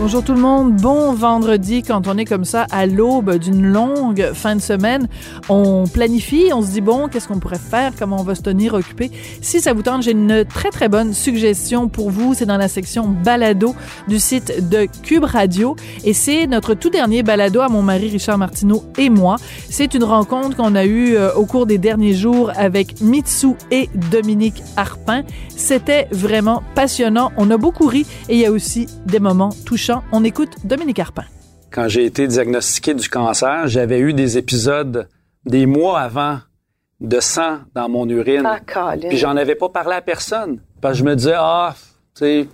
Bonjour tout le monde, bon vendredi quand on est comme ça à l'aube d'une longue fin de semaine. On planifie, on se dit bon, qu'est-ce qu'on pourrait faire, comment on va se tenir occupé. Si ça vous tente, j'ai une très très bonne suggestion pour vous, c'est dans la section balado du site de Cube Radio et c'est notre tout dernier balado à mon mari Richard Martineau et moi. C'est une rencontre qu'on a eue euh, au cours des derniers jours avec Mitsu et Dominique Harpin. C'était vraiment passionnant, on a beaucoup ri et il y a aussi des moments touchants on écoute Dominique Arpin. Quand j'ai été diagnostiqué du cancer, j'avais eu des épisodes des mois avant de sang dans mon urine. Ah, puis j'en avais pas parlé à personne. Parce que je me disais, ah, tu sais,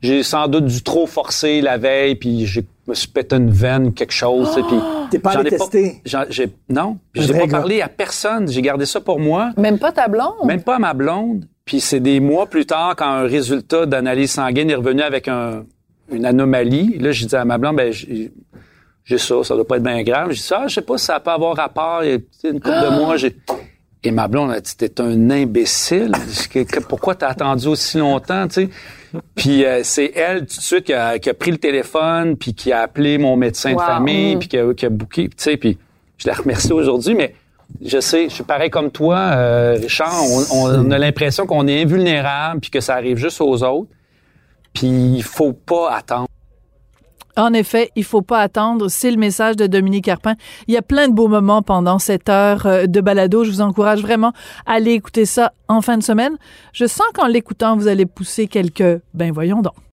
j'ai sans doute dû trop forcer la veille, puis je me suis pété une veine, quelque chose. Oh! Puis T'es pas allé tester? non, j'ai pas parlé à personne. J'ai gardé ça pour moi. Même pas ta blonde? Même pas à ma blonde. Puis c'est des mois plus tard, quand un résultat d'analyse sanguine est revenu avec un, une anomalie. Là, j'ai dit à ma blonde, ben, j'ai ça, ça doit pas être bien grave. J'ai dit, ah, je sais pas si ça peut avoir rapport. une couple de mois, j'ai... Et ma blonde a dit, t'es un imbécile. Pourquoi t'as attendu aussi longtemps, tu sais? Puis euh, c'est elle, tout de suite, qui a, pris le téléphone, puis qui a appelé mon médecin de famille, puis qui a, qui a booké, tu sais, puis je la remercie aujourd'hui, mais je sais, je suis pareil comme toi, euh, Richard, on, on a l'impression qu'on est invulnérable, puis que ça arrive juste aux autres. Puis il faut pas attendre. En effet, il faut pas attendre. C'est le message de Dominique Carpin. Il y a plein de beaux moments pendant cette heure euh, de balado. Je vous encourage vraiment à aller écouter ça en fin de semaine. Je sens qu'en l'écoutant, vous allez pousser quelques, ben voyons donc.